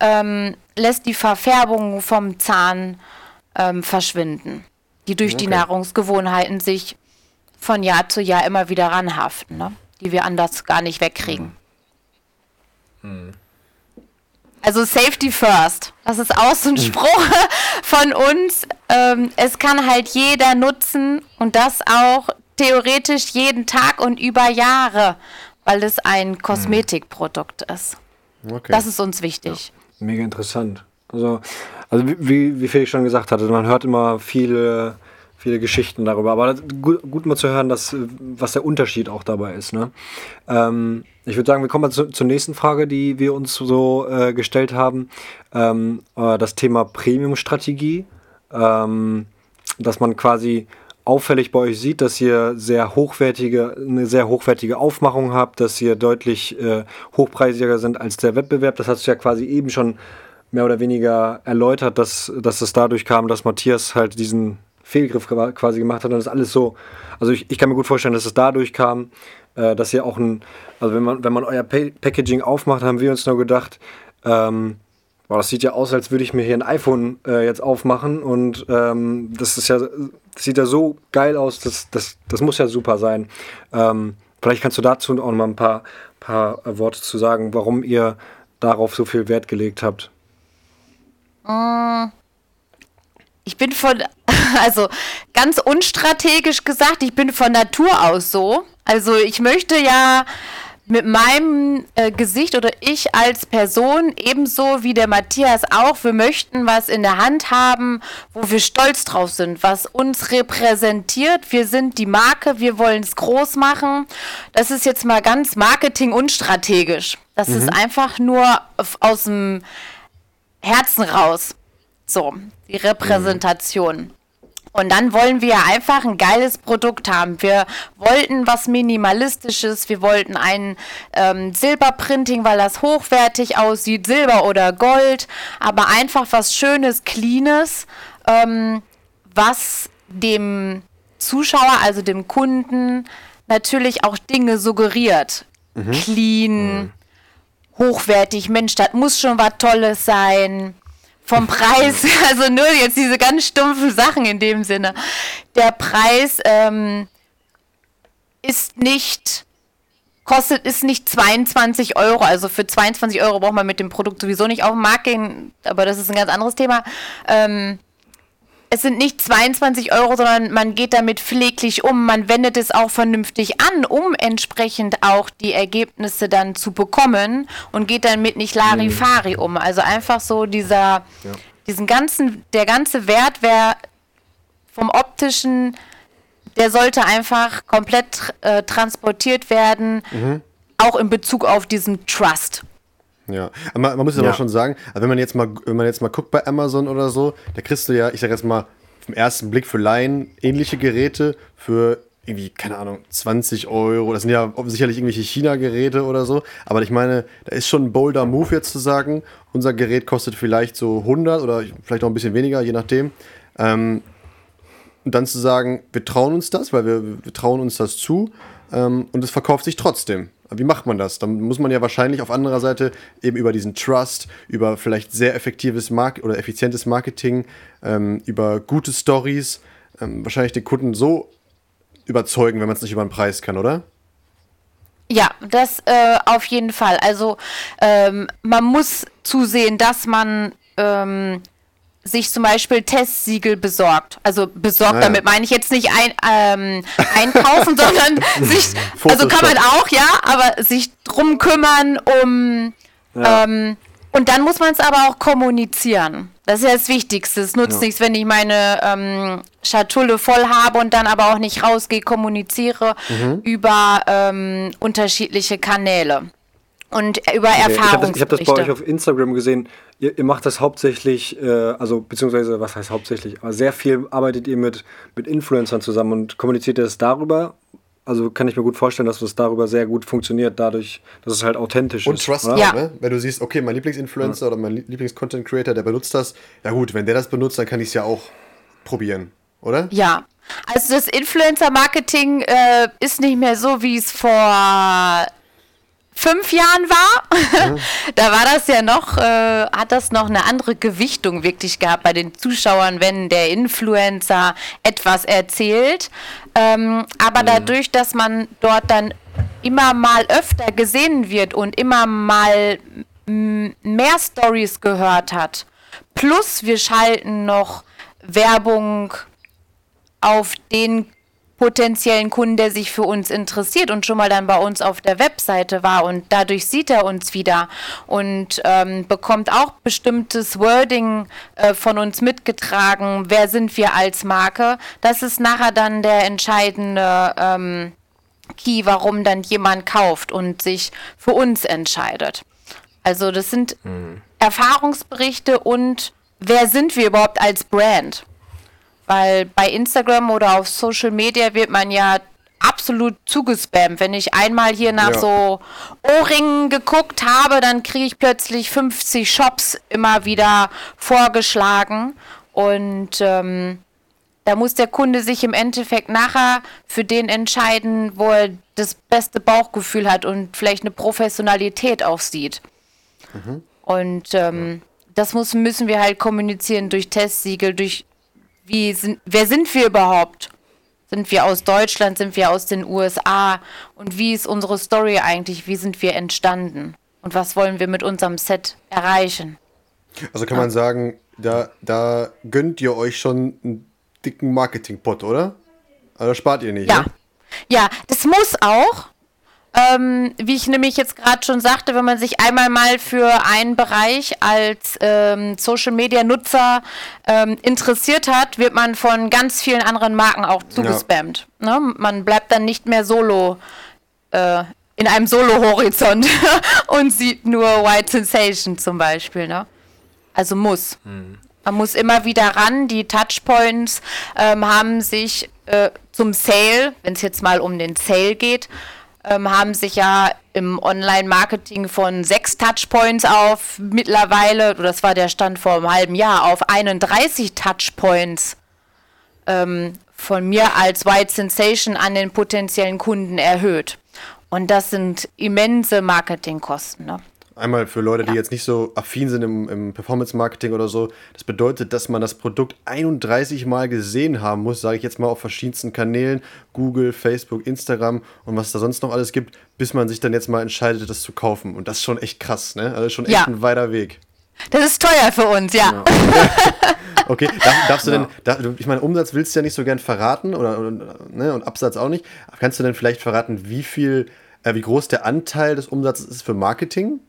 ähm, lässt die Verfärbung vom Zahn ähm, verschwinden, die durch okay. die Nahrungsgewohnheiten sich von Jahr zu Jahr immer wieder ranhaften, ne? die wir anders gar nicht wegkriegen. Mhm. Also Safety First. Das ist auch so ein hm. Spruch von uns. Ähm, es kann halt jeder nutzen und das auch theoretisch jeden Tag und über Jahre, weil es ein hm. Kosmetikprodukt ist. Okay. Das ist uns wichtig. Ja, mega interessant. Also, also wie, wie Felix schon gesagt hatte, man hört immer viele viele Geschichten darüber. Aber gut, gut, mal zu hören, dass, was der Unterschied auch dabei ist. Ne? Ähm, ich würde sagen, wir kommen mal zu, zur nächsten Frage, die wir uns so äh, gestellt haben. Ähm, äh, das Thema Premium-Strategie. Ähm, dass man quasi auffällig bei euch sieht, dass ihr sehr hochwertige, eine sehr hochwertige Aufmachung habt, dass ihr deutlich äh, hochpreisiger sind als der Wettbewerb. Das hast du ja quasi eben schon mehr oder weniger erläutert, dass, dass es dadurch kam, dass Matthias halt diesen Fehlgriff quasi gemacht hat und das alles so. Also ich, ich kann mir gut vorstellen, dass es dadurch kam, äh, dass ihr auch ein, also wenn man, wenn man euer pa Packaging aufmacht, haben wir uns nur gedacht, ähm, boah, das sieht ja aus, als würde ich mir hier ein iPhone äh, jetzt aufmachen und ähm, das ist ja, das sieht ja so geil aus, das, das, das muss ja super sein. Ähm, vielleicht kannst du dazu auch noch mal ein paar, paar Worte zu sagen, warum ihr darauf so viel Wert gelegt habt. Uh, ich bin von, [laughs] also ganz unstrategisch gesagt, ich bin von Natur aus so. Also ich möchte ja mit meinem äh, Gesicht oder ich als Person, ebenso wie der Matthias auch, wir möchten was in der Hand haben, wo wir stolz drauf sind, was uns repräsentiert. Wir sind die Marke, wir wollen es groß machen. Das ist jetzt mal ganz marketing unstrategisch. Das mhm. ist einfach nur aus dem Herzen raus. So, die Repräsentation. Und dann wollen wir einfach ein geiles Produkt haben. Wir wollten was Minimalistisches, wir wollten ein ähm, Silberprinting, weil das hochwertig aussieht, Silber oder Gold, aber einfach was Schönes, Cleanes, ähm, was dem Zuschauer, also dem Kunden, natürlich auch Dinge suggeriert. Mhm. Clean, mhm. hochwertig, Mensch, das muss schon was Tolles sein vom Preis, [laughs] also nur jetzt diese ganz stumpfen Sachen in dem Sinne. Der Preis ähm, ist nicht, kostet, ist nicht 22 Euro. Also für 22 Euro braucht man mit dem Produkt sowieso nicht auf den Markt gehen, aber das ist ein ganz anderes Thema. Ähm, es sind nicht 22 Euro, sondern man geht damit pfleglich um. Man wendet es auch vernünftig an, um entsprechend auch die Ergebnisse dann zu bekommen und geht dann mit nicht Larifari um. Also einfach so dieser, ja. diesen ganzen, der ganze Wert wäre vom optischen, der sollte einfach komplett äh, transportiert werden, mhm. auch in Bezug auf diesen Trust. Ja, man, man muss ja. aber schon sagen, also wenn man jetzt mal, wenn man jetzt mal guckt bei Amazon oder so, da kriegst du ja, ich sag jetzt mal, vom ersten Blick für Laien ähnliche Geräte für irgendwie, keine Ahnung, 20 Euro. Das sind ja sicherlich irgendwelche China-Geräte oder so. Aber ich meine, da ist schon ein bolder Move jetzt zu sagen, unser Gerät kostet vielleicht so 100 oder vielleicht auch ein bisschen weniger, je nachdem. Ähm, und dann zu sagen, wir trauen uns das, weil wir, wir trauen uns das zu ähm, und es verkauft sich trotzdem. Wie macht man das? Dann muss man ja wahrscheinlich auf anderer Seite eben über diesen Trust, über vielleicht sehr effektives Mark oder effizientes Marketing, ähm, über gute Stories, ähm, wahrscheinlich den Kunden so überzeugen, wenn man es nicht über den Preis kann, oder? Ja, das äh, auf jeden Fall. Also ähm, man muss zusehen, dass man ähm, sich zum Beispiel Testsiegel besorgt. Also besorgt, naja. damit meine ich jetzt nicht ein, ähm, [laughs] einkaufen, sondern sich, also kann man auch, ja, aber sich drum kümmern, um ja. ähm, und dann muss man es aber auch kommunizieren. Das ist ja das Wichtigste. Es nutzt ja. nichts, wenn ich meine ähm, Schatulle voll habe und dann aber auch nicht rausgehe, kommuniziere mhm. über ähm, unterschiedliche Kanäle und über okay. Erfahrungsberichte. Ich habe das, hab das bei euch auf Instagram gesehen. Ihr, ihr macht das hauptsächlich, äh, also beziehungsweise was heißt hauptsächlich, aber sehr viel arbeitet ihr mit, mit Influencern zusammen und kommuniziert ihr das darüber? Also kann ich mir gut vorstellen, dass das darüber sehr gut funktioniert, dadurch, dass es halt authentisch und ist. Und Trust ja. ne? Wenn du siehst, okay, mein Lieblingsinfluencer ja. oder mein Lieblings-Content-Creator, der benutzt das, ja gut, wenn der das benutzt, dann kann ich es ja auch probieren, oder? Ja, also das Influencer-Marketing äh, ist nicht mehr so, wie es vor fünf Jahren war, mhm. [laughs] da war das ja noch, äh, hat das noch eine andere Gewichtung wirklich gehabt bei den Zuschauern, wenn der Influencer etwas erzählt. Ähm, aber mhm. dadurch, dass man dort dann immer mal öfter gesehen wird und immer mal mehr Stories gehört hat, plus wir schalten noch Werbung auf den potenziellen Kunden, der sich für uns interessiert und schon mal dann bei uns auf der Webseite war und dadurch sieht er uns wieder und ähm, bekommt auch bestimmtes Wording äh, von uns mitgetragen. Wer sind wir als Marke? Das ist nachher dann der entscheidende ähm, Key, warum dann jemand kauft und sich für uns entscheidet. Also das sind mhm. Erfahrungsberichte und wer sind wir überhaupt als Brand? Weil bei Instagram oder auf Social Media wird man ja absolut zugespammt. Wenn ich einmal hier nach ja. so Ohrringen geguckt habe, dann kriege ich plötzlich 50 Shops immer wieder vorgeschlagen. Und ähm, da muss der Kunde sich im Endeffekt nachher für den entscheiden, wo er das beste Bauchgefühl hat und vielleicht eine Professionalität auch sieht. Mhm. Und ähm, das muss, müssen wir halt kommunizieren durch Testsiegel, durch wie sind, wer sind wir überhaupt? Sind wir aus Deutschland? Sind wir aus den USA? Und wie ist unsere Story eigentlich? Wie sind wir entstanden? Und was wollen wir mit unserem Set erreichen? Also kann ja. man sagen, da, da gönnt ihr euch schon einen dicken Marketingpot, oder? Also spart ihr nicht. Ja. Ne? Ja, das muss auch. Ähm, wie ich nämlich jetzt gerade schon sagte, wenn man sich einmal mal für einen Bereich als ähm, Social Media Nutzer ähm, interessiert hat, wird man von ganz vielen anderen Marken auch zugespammt. Ja. Ne? Man bleibt dann nicht mehr solo äh, in einem Solo-Horizont [laughs] und sieht nur White Sensation zum Beispiel. Ne? Also muss. Hm. Man muss immer wieder ran. Die Touchpoints ähm, haben sich äh, zum Sale, wenn es jetzt mal um den Sale geht, ähm, haben sich ja im Online-Marketing von sechs Touchpoints auf mittlerweile, das war der Stand vor einem halben Jahr, auf 31 Touchpoints ähm, von mir als White Sensation an den potenziellen Kunden erhöht. Und das sind immense Marketingkosten. Ne? Einmal für Leute, die jetzt nicht so affin sind im, im Performance-Marketing oder so. Das bedeutet, dass man das Produkt 31 Mal gesehen haben muss, sage ich jetzt mal auf verschiedensten Kanälen, Google, Facebook, Instagram und was da sonst noch alles gibt, bis man sich dann jetzt mal entscheidet, das zu kaufen. Und das ist schon echt krass, ne? Also schon echt ja. ein weiter Weg. Das ist teuer für uns, ja. ja. [laughs] okay, darf, darfst du ja. denn, darf, ich meine, Umsatz willst du ja nicht so gern verraten oder, oder ne, und Absatz auch nicht. Kannst du denn vielleicht verraten, wie viel, äh, wie groß der Anteil des Umsatzes ist für Marketing?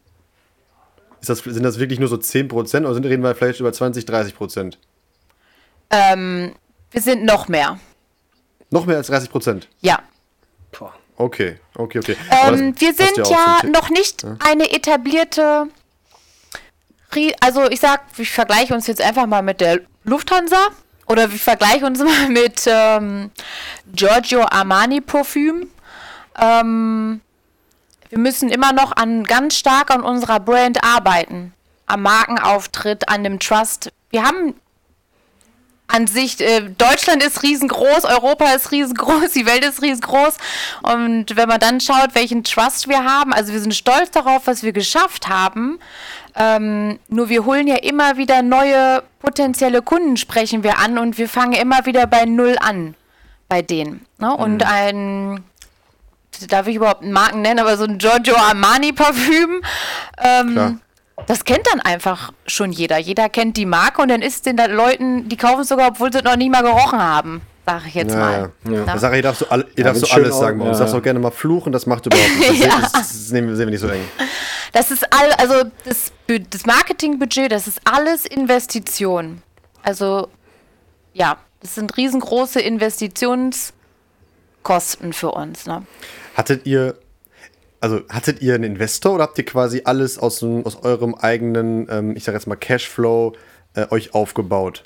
Ist das, sind das wirklich nur so 10% oder sind, reden wir vielleicht über 20, 30%? Ähm, wir sind noch mehr. Noch mehr als 30%? Ja. Okay, okay, okay. Ähm, wir sind ja, ja noch nicht ja? eine etablierte, also ich sag, ich vergleiche uns jetzt einfach mal mit der Lufthansa oder wir vergleichen uns [laughs] mal mit ähm, Giorgio Armani Parfüm. Ähm, wir müssen immer noch an ganz stark an unserer Brand arbeiten. Am Markenauftritt, an dem Trust. Wir haben an sich, äh, Deutschland ist riesengroß, Europa ist riesengroß, [laughs] die Welt ist riesengroß. Und wenn man dann schaut, welchen Trust wir haben, also wir sind stolz darauf, was wir geschafft haben. Ähm, nur wir holen ja immer wieder neue potenzielle Kunden, sprechen wir an und wir fangen immer wieder bei Null an bei denen. Ne? Und mhm. ein darf ich überhaupt einen Marken nennen, aber so ein Giorgio Armani Parfüm, ähm, das kennt dann einfach schon jeder. Jeder kennt die Marke und dann ist den da Leuten, die kaufen es sogar, obwohl sie noch nie mal gerochen haben. Sag ich jetzt ja, mal. Ja. Ja. Sag, ihr darfst so, all, ihr darfst so alles sagen. Ja. Du darfst auch gerne mal fluchen, das macht überhaupt [laughs] nichts. Das, das, das, nehmen, sehen wir nicht so eng. Das ist all, also das, das Marketingbudget, das ist alles Investition. Also ja, das sind riesengroße Investitionskosten für uns. Ne? Hattet ihr, also hattet ihr einen Investor oder habt ihr quasi alles aus, aus eurem eigenen, ähm, ich sag jetzt mal Cashflow, äh, euch aufgebaut?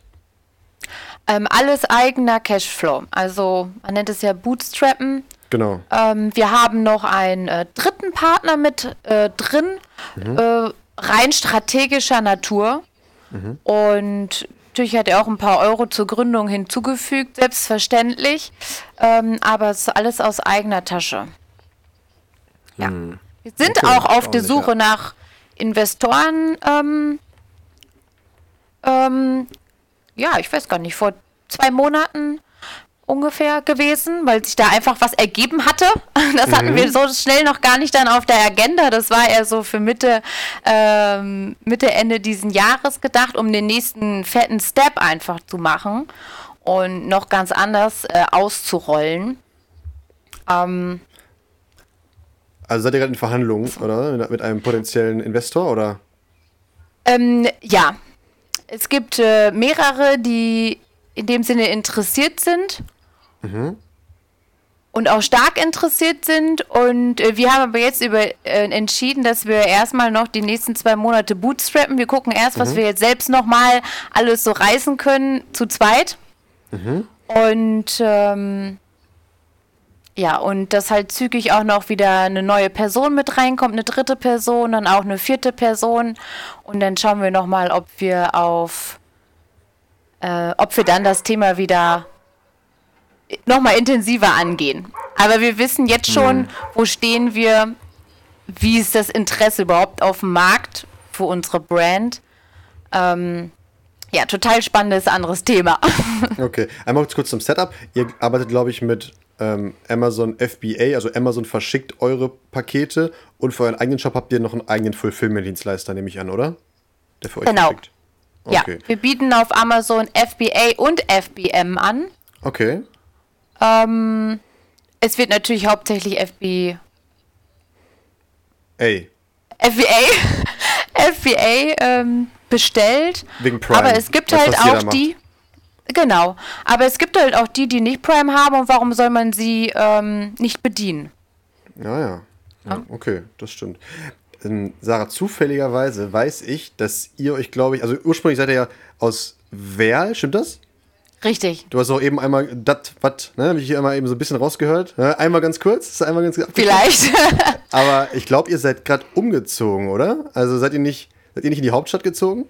Ähm, alles eigener Cashflow. Also man nennt es ja Bootstrappen. Genau. Ähm, wir haben noch einen äh, dritten Partner mit äh, drin, mhm. äh, rein strategischer Natur. Mhm. Und natürlich hat er auch ein paar Euro zur Gründung hinzugefügt, selbstverständlich. Ähm, aber es ist alles aus eigener Tasche. Ja. Hm. Wir sind okay, auch auf der Suche ja. nach Investoren. Ähm, ähm, ja, ich weiß gar nicht, vor zwei Monaten ungefähr gewesen, weil sich da einfach was ergeben hatte. [laughs] Das hatten mhm. wir so schnell noch gar nicht dann auf der Agenda. Das war eher so für Mitte, ähm, Mitte, Ende diesen Jahres gedacht, um den nächsten fetten Step einfach zu machen und noch ganz anders äh, auszurollen. Ähm, also seid ihr gerade in Verhandlungen, oder? Mit einem potenziellen Investor, oder? Ähm, ja. Es gibt äh, mehrere, die in dem Sinne interessiert sind. Mhm. Und auch stark interessiert sind. Und äh, wir haben aber jetzt über, äh, entschieden, dass wir erstmal noch die nächsten zwei Monate bootstrappen. Wir gucken erst, mhm. was wir jetzt selbst nochmal alles so reißen können, zu zweit. Mhm. Und ähm, ja, und dass halt zügig auch noch wieder eine neue Person mit reinkommt, eine dritte Person, dann auch eine vierte Person. Und dann schauen wir nochmal, ob wir auf, äh, ob wir dann das Thema wieder nochmal intensiver angehen. Aber wir wissen jetzt schon, mhm. wo stehen wir, wie ist das Interesse überhaupt auf dem Markt für unsere Brand. Ähm, ja, total spannendes anderes Thema. [laughs] Okay, einmal kurz zum Setup. Ihr arbeitet, glaube ich, mit ähm, Amazon FBA, also Amazon verschickt eure Pakete und für euren eigenen Shop habt ihr noch einen eigenen Fulfillment-Dienstleister, nehme ich an, oder? Der für euch genau. verschickt. Okay. Ja, wir bieten auf Amazon FBA und FBM an. Okay. Ähm, es wird natürlich hauptsächlich FB. A. [laughs] FBA, FBA ähm, bestellt. Wegen Prime. Aber es gibt das, halt auch die. Genau. Aber es gibt halt auch die, die nicht Prime haben und warum soll man sie ähm, nicht bedienen? Ja, ja, ja. Okay, das stimmt. ähm, Sarah, zufälligerweise weiß ich, dass ihr euch, glaube ich, also ursprünglich seid ihr ja aus Werl, stimmt das? Richtig. Du hast auch eben einmal das, was, ne, habe ich hier einmal eben so ein bisschen rausgehört. Ne? Einmal ganz kurz, einmal ganz Vielleicht. [laughs] Aber ich glaube, ihr seid gerade umgezogen, oder? Also seid ihr nicht, seid ihr nicht in die Hauptstadt gezogen?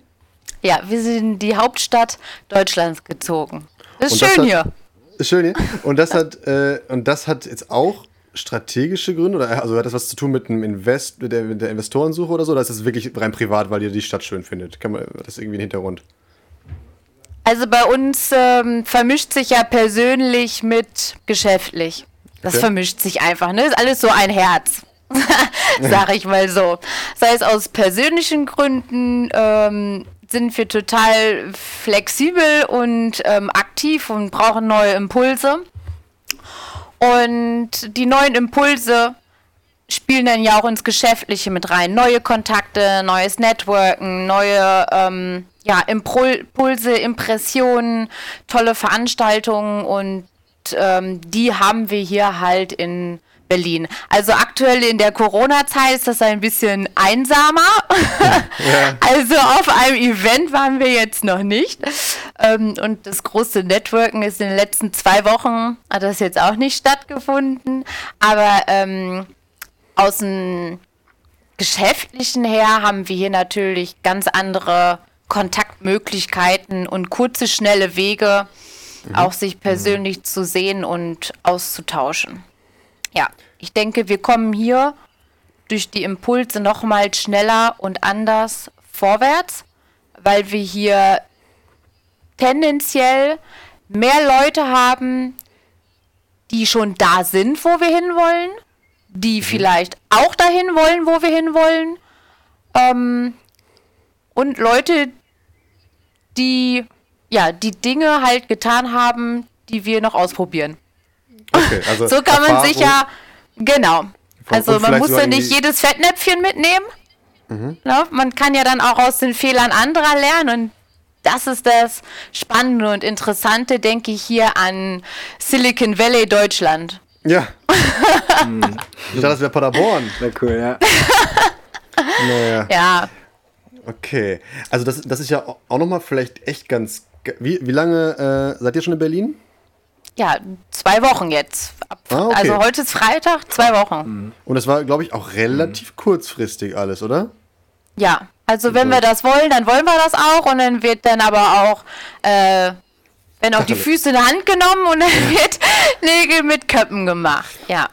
Ja, wir sind in die Hauptstadt Deutschlands gezogen. Das ist Und schön hat, hier. Ist schön hier. Und das hat, äh, und das hat jetzt auch strategische Gründe oder also hat das was zu tun mit dem Invest, mit der, mit der Investorensuche oder so? Oder ist das wirklich rein privat, weil ihr die Stadt schön findet? Kann man das irgendwie ein Hintergrund? Also bei uns ähm, vermischt sich ja persönlich mit geschäftlich. Das Okay. vermischt sich einfach, ne? Ist alles so ein Herz. [laughs] Sag ich mal so. Sei es aus persönlichen Gründen, ähm, sind wir total flexibel und ähm, aktiv und brauchen neue Impulse. Und die neuen Impulse spielen dann ja auch ins Geschäftliche mit rein. Neue Kontakte, neues Networken, neue ähm, ja, Impul- Impulse, Impressionen, tolle Veranstaltungen und ähm, die haben wir hier halt in Berlin. Also aktuell in der Corona-Zeit ist das ein bisschen einsamer. [laughs] Also auf einem Event waren wir jetzt noch nicht. Ähm, und das große Networken ist in den letzten zwei Wochen, hat das jetzt auch nicht stattgefunden. Aber ähm, aus dem Geschäftlichen her haben wir hier natürlich ganz andere Kontaktmöglichkeiten und kurze, schnelle Wege, auch sich persönlich zu sehen und auszutauschen. Ja, ich denke, wir kommen hier durch die Impulse nochmal schneller und anders vorwärts, weil wir hier tendenziell mehr Leute haben, die schon da sind, wo wir hinwollen, die vielleicht auch dahin wollen, wo wir hinwollen, ähm, und Leute, die ja die Dinge halt getan haben, die wir noch ausprobieren. Okay, also [laughs] So kann man Erfahrung- sich ja, genau. Also man muss ja nicht jedes Fettnäpfchen mitnehmen. Mhm. Ne? Man kann ja dann auch aus den Fehlern anderer lernen und das ist das Spannende und Interessante, denke ich, hier an Silicon Valley Deutschland. Ja. [laughs] ich dachte, das wäre Paderborn. Sehr cool, ja. [laughs] Naja. Ja, Okay. Also das, das ist ja auch nochmal vielleicht echt ganz. Wie, wie lange äh, seid ihr schon in Berlin? ja, zwei Wochen jetzt. Ab, Ah, okay. Also heute ist Freitag, zwei Wochen. Und das war, glaube ich, auch relativ kurzfristig alles, oder? Ja, also wenn wir das wollen, dann wollen wir das auch und dann wird dann aber auch, äh, wenn auch die. [laughs] Füße in die Hand genommen und dann wird Nägel mit Köppen gemacht. Ja,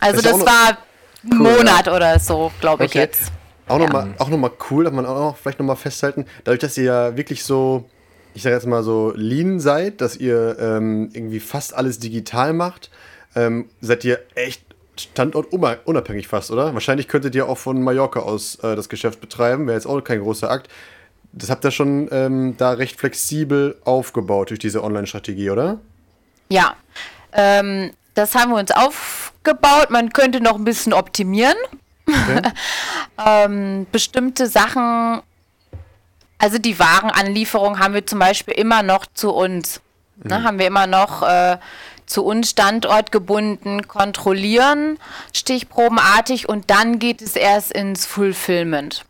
also Ist ja das war ein Monat oder so, glaube ich Okay. jetzt. Auch nochmal auch noch mal cool, darf man auch noch, vielleicht nochmal festhalten, dadurch, dass ihr ja wirklich so, ich sage jetzt mal so lean seid, dass ihr ähm, irgendwie fast alles digital macht, ähm, seid ihr echt standortunabhängig fast, oder? Wahrscheinlich könntet ihr auch von Mallorca aus äh, das Geschäft betreiben, wäre jetzt auch kein großer Akt. Das habt ihr schon ähm, da recht flexibel aufgebaut durch diese Online-Strategie, oder? Ja, ähm, das haben wir uns aufgebaut. Man könnte noch ein bisschen optimieren. [laughs] ähm, bestimmte Sachen, also die Warenanlieferung haben wir zum Beispiel immer noch zu uns. Ne, haben wir immer noch äh, zu uns Standort gebunden, kontrollieren, stichprobenartig und dann geht es erst ins Fulfillment,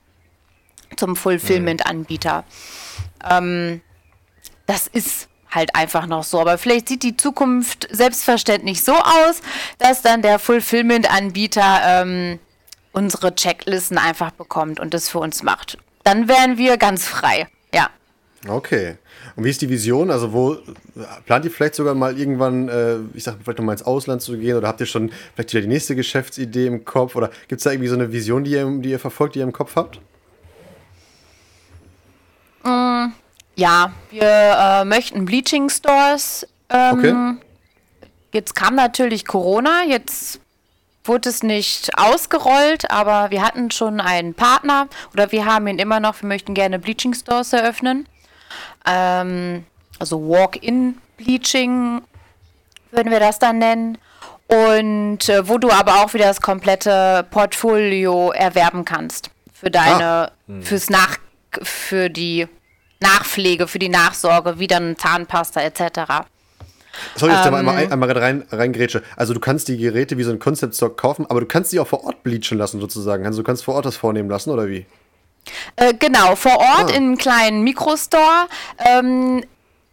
zum Fulfillment-Anbieter. Ähm, das ist halt einfach noch so. Aber vielleicht sieht die Zukunft selbstverständlich so aus, dass dann der Fulfillment-Anbieter ähm, unsere Checklisten einfach bekommt und das für uns macht. Dann wären wir ganz frei. Ja. Okay. Und wie ist die Vision? Also wo plant ihr vielleicht sogar mal irgendwann, äh, ich sag vielleicht nochmal ins Ausland zu gehen oder habt ihr schon vielleicht wieder die nächste Geschäftsidee im Kopf oder gibt es da irgendwie so eine Vision, die ihr, die ihr verfolgt, die ihr im Kopf habt? Ja, wir äh, möchten Bleaching Stores. Ähm, Okay. Jetzt kam natürlich Corona, jetzt wurde es nicht ausgerollt, aber wir hatten schon einen Partner oder wir haben ihn immer noch, wir möchten gerne Bleaching Stores eröffnen. Ähm, also Walk-in-Bleaching würden wir das dann nennen. Und äh, wo du aber auch wieder das komplette Portfolio erwerben kannst. Für deine, fürs Nach, für die Nachpflege, für die Nachsorge, wie dann Zahnpasta etc. Sorry, dass ich da mal einmal, einmal rein, reingrätsche. Also du kannst die Geräte wie so ein Concept Stock kaufen, aber du kannst sie auch vor Ort bleachen lassen sozusagen. Also du kannst vor Ort das vornehmen lassen oder wie? Äh, genau, vor Ort ah. in einem kleinen Mikrostore. Ähm,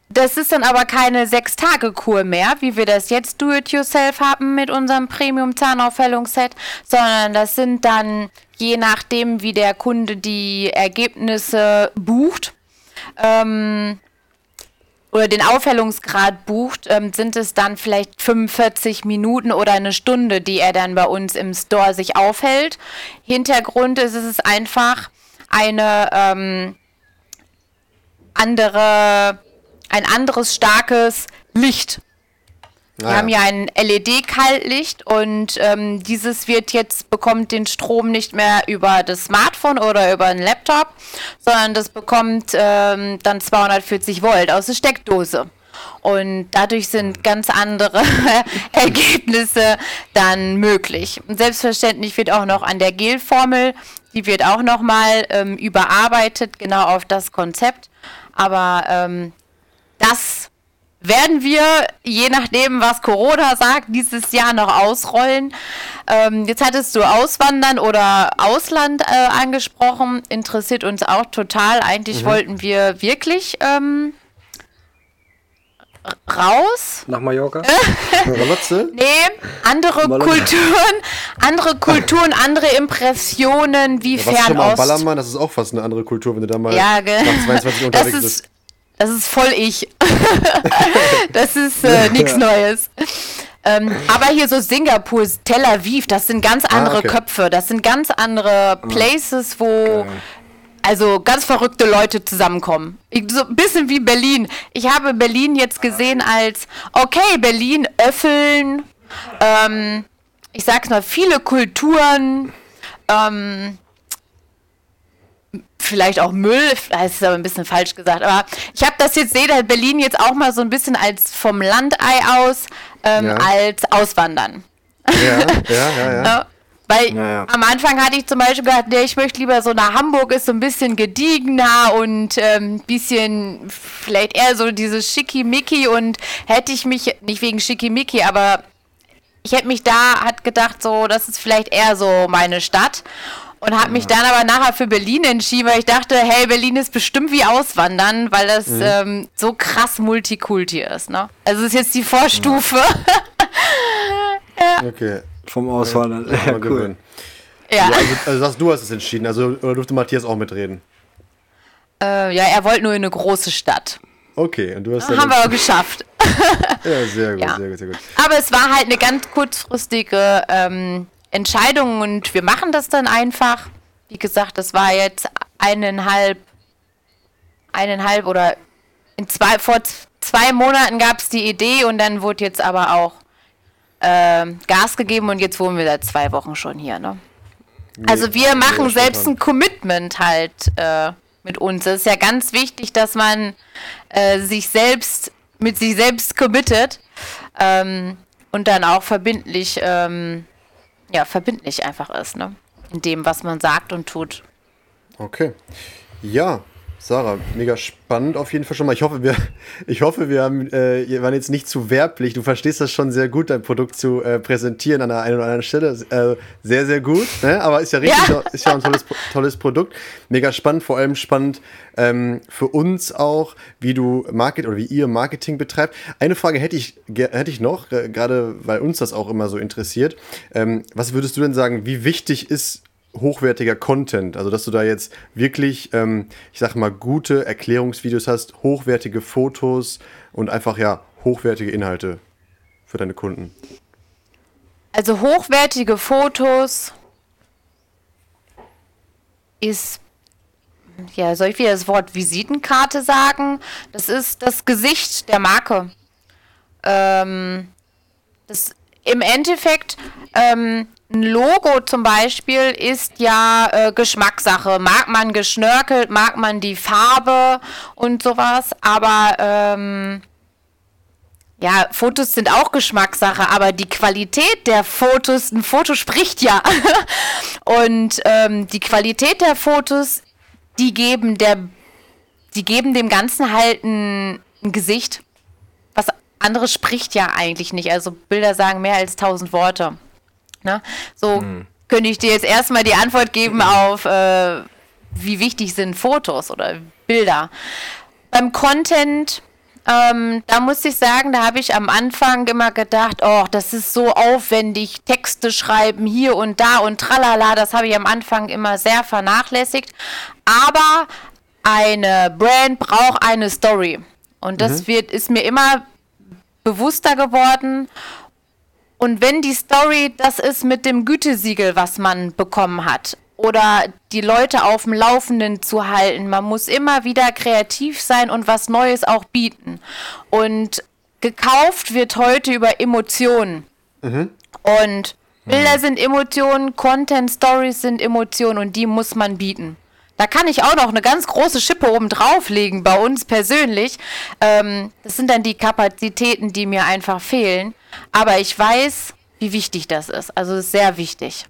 das ist dann aber keine Sechs-Tage-Kur mehr, wie wir das jetzt Do-It-Yourself haben mit unserem Premium-Zahnaufhellungsset, sondern das sind dann, je nachdem, wie der Kunde die Ergebnisse bucht, ähm, oder den Aufhellungsgrad bucht, ähm, sind es dann vielleicht 45 Minuten oder eine Stunde, die er dann bei uns im Store sich aufhält. Hintergrund ist es einfach eine ähm, andere ein anderes starkes Licht. Wir ah, haben ja ein LED-Kaltlicht und ähm, dieses wird jetzt bekommt den Strom nicht mehr über das Smartphone oder über einen Laptop, sondern das bekommt ähm, dann 240 Volt aus der Steckdose. Und dadurch sind ganz andere [laughs] Ergebnisse dann möglich. Und selbstverständlich wird auch noch an der Gelformel, die wird auch nochmal ähm, überarbeitet, genau auf das Konzept. Aber ähm, das werden wir, je nachdem, was Corona sagt, dieses Jahr noch ausrollen. Ähm, jetzt hattest du Auswandern oder Ausland äh, angesprochen. Interessiert uns auch total. Eigentlich mhm. wollten wir wirklich ähm, raus. Nach Mallorca? [laughs] nee, andere. Kulturen, andere [laughs] Kulturen, andere Impressionen wie ja, Fernost. Ballermann, das ist auch fast eine andere Kultur, wenn du da mal ja, nach 22 unterwegs bist. Das ist voll ich. [laughs] das ist äh, nichts Neues. Ähm, aber hier so Singapur, Tel Aviv, das sind ganz ah, andere ah, okay. Köpfe, das sind ganz andere Places, wo okay. also ganz verrückte Leute zusammenkommen. Ich, so ein bisschen wie Berlin. Ich habe Berlin jetzt gesehen als, okay, Berlin, Öffeln, ähm, ich sag's mal, viele Kulturen, ähm, vielleicht auch Müll, das ist aber ein bisschen falsch gesagt, aber ich habe das jetzt, sehe Berlin jetzt auch mal so ein bisschen als vom Landei aus, ähm, ja. als Auswandern. Ja, ja, [laughs] ja, ja. ja weil am Anfang hatte ich zum Beispiel gedacht, nee, ich möchte lieber so nach Hamburg, ist so ein bisschen gediegener und ein ähm, bisschen vielleicht eher so dieses Schickimicki und hätte ich mich, nicht wegen Schickimicki, aber ich hätte mich da, hat gedacht, so, das ist vielleicht eher so meine Stadt und habe mich dann aber nachher für Berlin entschieden, weil ich dachte, hey, Berlin ist bestimmt wie Auswandern, weil das mhm. ähm, so krass Multikulti ist. Ne? Also ist jetzt die Vorstufe. [laughs] ja. Okay. Vom Auswandern. Ja, ja cool. Ja. Also, also sagst du hast es entschieden, also oder durfte Matthias auch mitreden? Äh, ja, er wollte nur in eine große Stadt. Okay, und du hast dann Haben wir auch [laughs] geschafft. ja, sehr gut, ja. sehr gut, sehr gut. Aber es war halt eine ganz kurzfristige ähm, Entscheidungen und wir machen das dann einfach. Wie gesagt, das war jetzt eineinhalb, eineinhalb oder in zwei, vor zwei Monaten gab es die Idee und dann wurde jetzt aber auch äh, Gas gegeben und jetzt wohnen wir seit zwei Wochen schon hier. Ne? Nee, also wir machen selbst ein Commitment halt äh, mit uns. Es ist ja ganz wichtig, dass man äh, sich selbst mit sich selbst committet ähm, und dann auch verbindlich ähm, ja, verbindlich einfach ist, ne? In dem, was man sagt und tut. Okay. Ja, Sarah, mega spannend auf jeden Fall schon mal. Ich hoffe, wir, [laughs] ich hoffe, wir haben, äh, waren jetzt nicht zu werblich. Du verstehst das schon sehr gut, dein Produkt zu äh, präsentieren an der einen oder anderen Stelle. Äh, sehr, sehr gut. Ne? Aber ist ja richtig, ja. ist ja ein tolles, tolles Produkt. Mega spannend, vor allem spannend ähm, für uns auch, wie du Market oder wie ihr Marketing betreibt. Eine Frage hätte ich, hätte ich noch, gerade weil uns das auch immer so interessiert. Ähm, was würdest du denn sagen, wie wichtig ist hochwertiger Content. Also, dass du da jetzt wirklich, ähm, ich sag mal, gute Erklärungsvideos hast, hochwertige Fotos und einfach ja hochwertige Inhalte für deine Kunden. Also, hochwertige Fotos ist, ja, soll ich wieder das Wort Visitenkarte sagen? Das ist das Gesicht der Marke. Ähm, das im Endeffekt, ähm, ein Logo zum Beispiel ist ja äh, Geschmackssache. Mag man geschnörkelt, mag man die Farbe und sowas, aber ähm, ja, Fotos sind auch Geschmackssache, aber die Qualität der Fotos, ein Foto spricht ja. [laughs] und ähm, die Qualität der Fotos, die geben der, die geben dem Ganzen halt ein, ein Gesicht andere spricht ja eigentlich nicht. Also Bilder sagen mehr als tausend Worte. Ne? So hm. könnte ich dir jetzt erstmal die Antwort geben auf, äh, wie wichtig sind Fotos oder Bilder. Beim Content ähm, da muss ich sagen, da habe ich am Anfang immer gedacht, oh, das ist so aufwendig, Texte schreiben hier und da und tralala, das habe ich am Anfang immer sehr vernachlässigt. Aber eine Brand braucht eine Story. Und das mhm. wird, ist mir immer bewusster geworden. Und wenn die Story das ist mit dem Gütesiegel, was man bekommen hat, oder die Leute auf dem Laufenden zu halten. Man muss immer wieder kreativ sein und was Neues auch bieten. Und gekauft wird heute über Emotionen. Mhm. Und Bilder mhm. sind Emotionen, Content Stories sind Emotionen und die muss man bieten. Da kann ich auch noch eine ganz große Schippe oben drauflegen bei uns persönlich. Ähm, das sind dann die Kapazitäten, die mir einfach fehlen. Aber ich weiß, wie wichtig das ist. Also ist sehr wichtig.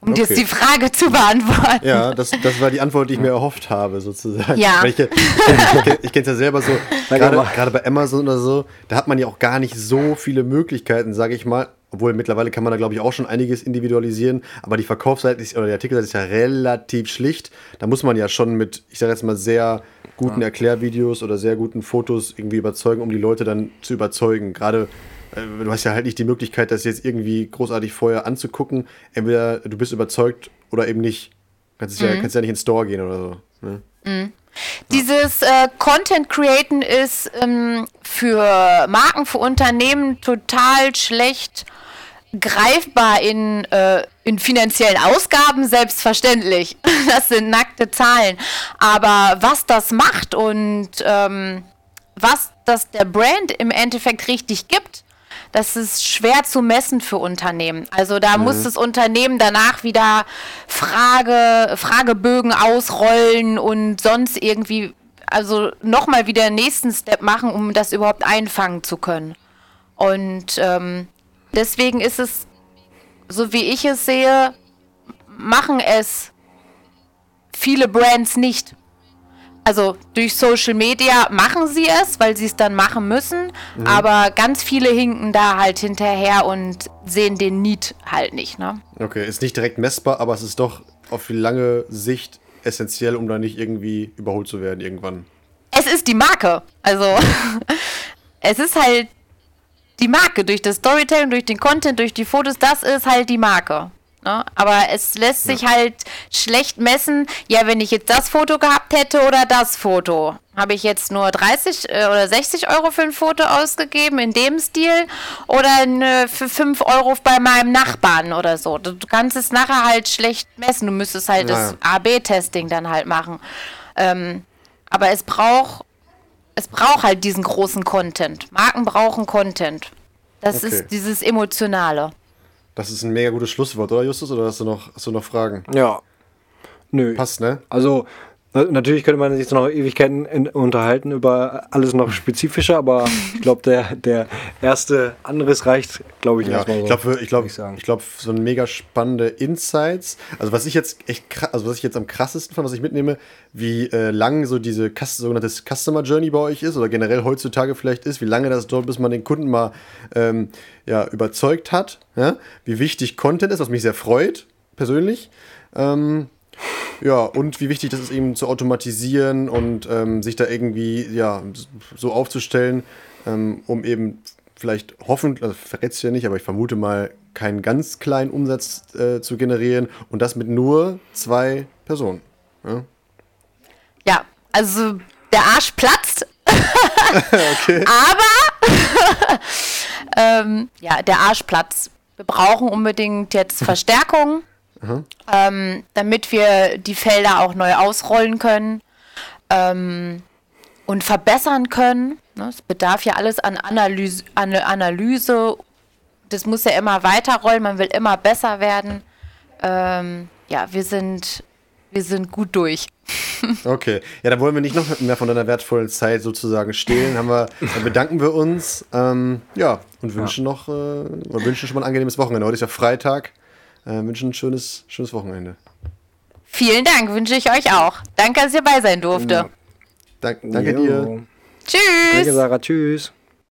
Um okay. jetzt die Frage zu beantworten. Ja, das, das war die Antwort, die ich mir erhofft habe, sozusagen. Ja. Ich, ich, ich, ich kenne es ja selber so, gerade bei Amazon oder so, da hat man ja auch gar nicht so viele Möglichkeiten, sage ich mal. Obwohl mittlerweile kann man da, glaube ich, auch schon einiges individualisieren. Aber die Verkaufsseite ist, oder die Artikelseite ist ja relativ schlicht. Da muss man ja schon mit, ich sage jetzt mal, sehr guten Erklärvideos oder sehr guten Fotos irgendwie überzeugen, um die Leute dann zu überzeugen. Gerade du hast ja halt nicht die Möglichkeit, das jetzt irgendwie großartig vorher anzugucken. Entweder du bist überzeugt oder eben nicht. Kannst, mhm. ja, kannst ja nicht ins Store gehen oder so. Ne? Mhm. Dieses äh, Content Createn ist ähm, für Marken, für Unternehmen total schlecht greifbar in, äh, in finanziellen Ausgaben, selbstverständlich. [laughs] Das sind nackte Zahlen. Aber was das macht und ähm, was das der Brand im Endeffekt richtig gibt, das ist schwer zu messen für Unternehmen. Also da mhm. muss das Unternehmen danach wieder Frage, Fragebögen ausrollen und sonst irgendwie, also nochmal wieder den nächsten Step machen, um das überhaupt einfangen zu können. Und ähm, deswegen ist es, so wie ich es sehe, machen es viele Brands nicht also durch Social Media machen sie es, weil sie es dann machen müssen, mhm. aber ganz viele hinken da halt hinterher und sehen den Need halt nicht. Ne? Okay, ist nicht direkt messbar, aber es ist doch auf die lange Sicht essentiell, um da nicht irgendwie überholt zu werden irgendwann. Es ist die Marke. Also [laughs] es ist halt die Marke durch das Storytelling, durch den Content, durch die Fotos, das ist halt die Marke. Ne? Aber es lässt sich ja. halt schlecht messen, ja, wenn ich jetzt das Foto gehabt hätte oder das Foto. Habe ich jetzt nur 30 äh, oder 60 Euro für ein Foto ausgegeben in dem Stil oder ne, für 5 Euro bei meinem Nachbarn oder so. Du, du kannst es nachher halt schlecht messen. Du müsstest halt ja. das AB-Testing dann halt machen. Ähm, aber es braucht, es braucht halt diesen großen Content. Marken brauchen Content. Das okay. ist dieses Emotionale. Das ist ein mega gutes Schlusswort, oder Justus? Oder hast du noch, hast du noch Fragen? Ja. Nö. Passt, ne? Also, natürlich könnte man sich noch Ewigkeiten in, unterhalten über alles noch spezifischer, aber ich glaube, der, der erste Anriss reicht, glaube ich, ja, erstmal. So, ich glaube, ich glaube, ich, ich glaube, so ein mega spannende Insights. Also, was ich jetzt echt, also was ich jetzt am krassesten fand, was ich mitnehme, wie äh, lang so diese sogenannte Customer Journey bei euch ist oder generell heutzutage vielleicht ist, wie lange das dauert, bis man den Kunden mal ähm, ja, überzeugt hat, ja? wie wichtig Content ist, was mich sehr freut, persönlich. Ähm, ja, und wie wichtig das ist, eben zu automatisieren und ähm, sich da irgendwie ja, so aufzustellen, ähm, um eben vielleicht hoffentlich, also verrätst du ja nicht, aber ich vermute mal, keinen ganz kleinen Umsatz äh, zu generieren und das mit nur zwei Personen. Ja, ja also der Arsch platzt. [laughs] okay. Aber [laughs] ähm, ja, der Arsch platzt. Wir brauchen unbedingt jetzt Verstärkung ähm, damit wir die Felder auch neu ausrollen können ähm, und verbessern können. Ne? Es bedarf ja alles an Analyse, an Analyse. Das muss ja immer weiterrollen, man will immer besser werden. Ähm, ja, wir sind, wir sind gut durch. [laughs] Okay, ja, dann wollen wir nicht noch mehr von deiner wertvollen Zeit sozusagen stehlen. Haben wir, dann bedanken wir uns. Ähm, ja, und wünschen ja. noch, äh, wünschen schon mal ein angenehmes Wochenende. Heute ist ja Freitag äh, wünschen ein schönes, schönes Wochenende. Vielen Dank, wünsche ich euch auch. Danke, dass ihr bei sein durfte. Ja. Dank, danke jo. dir. Tschüss. Danke, Sarah. Tschüss.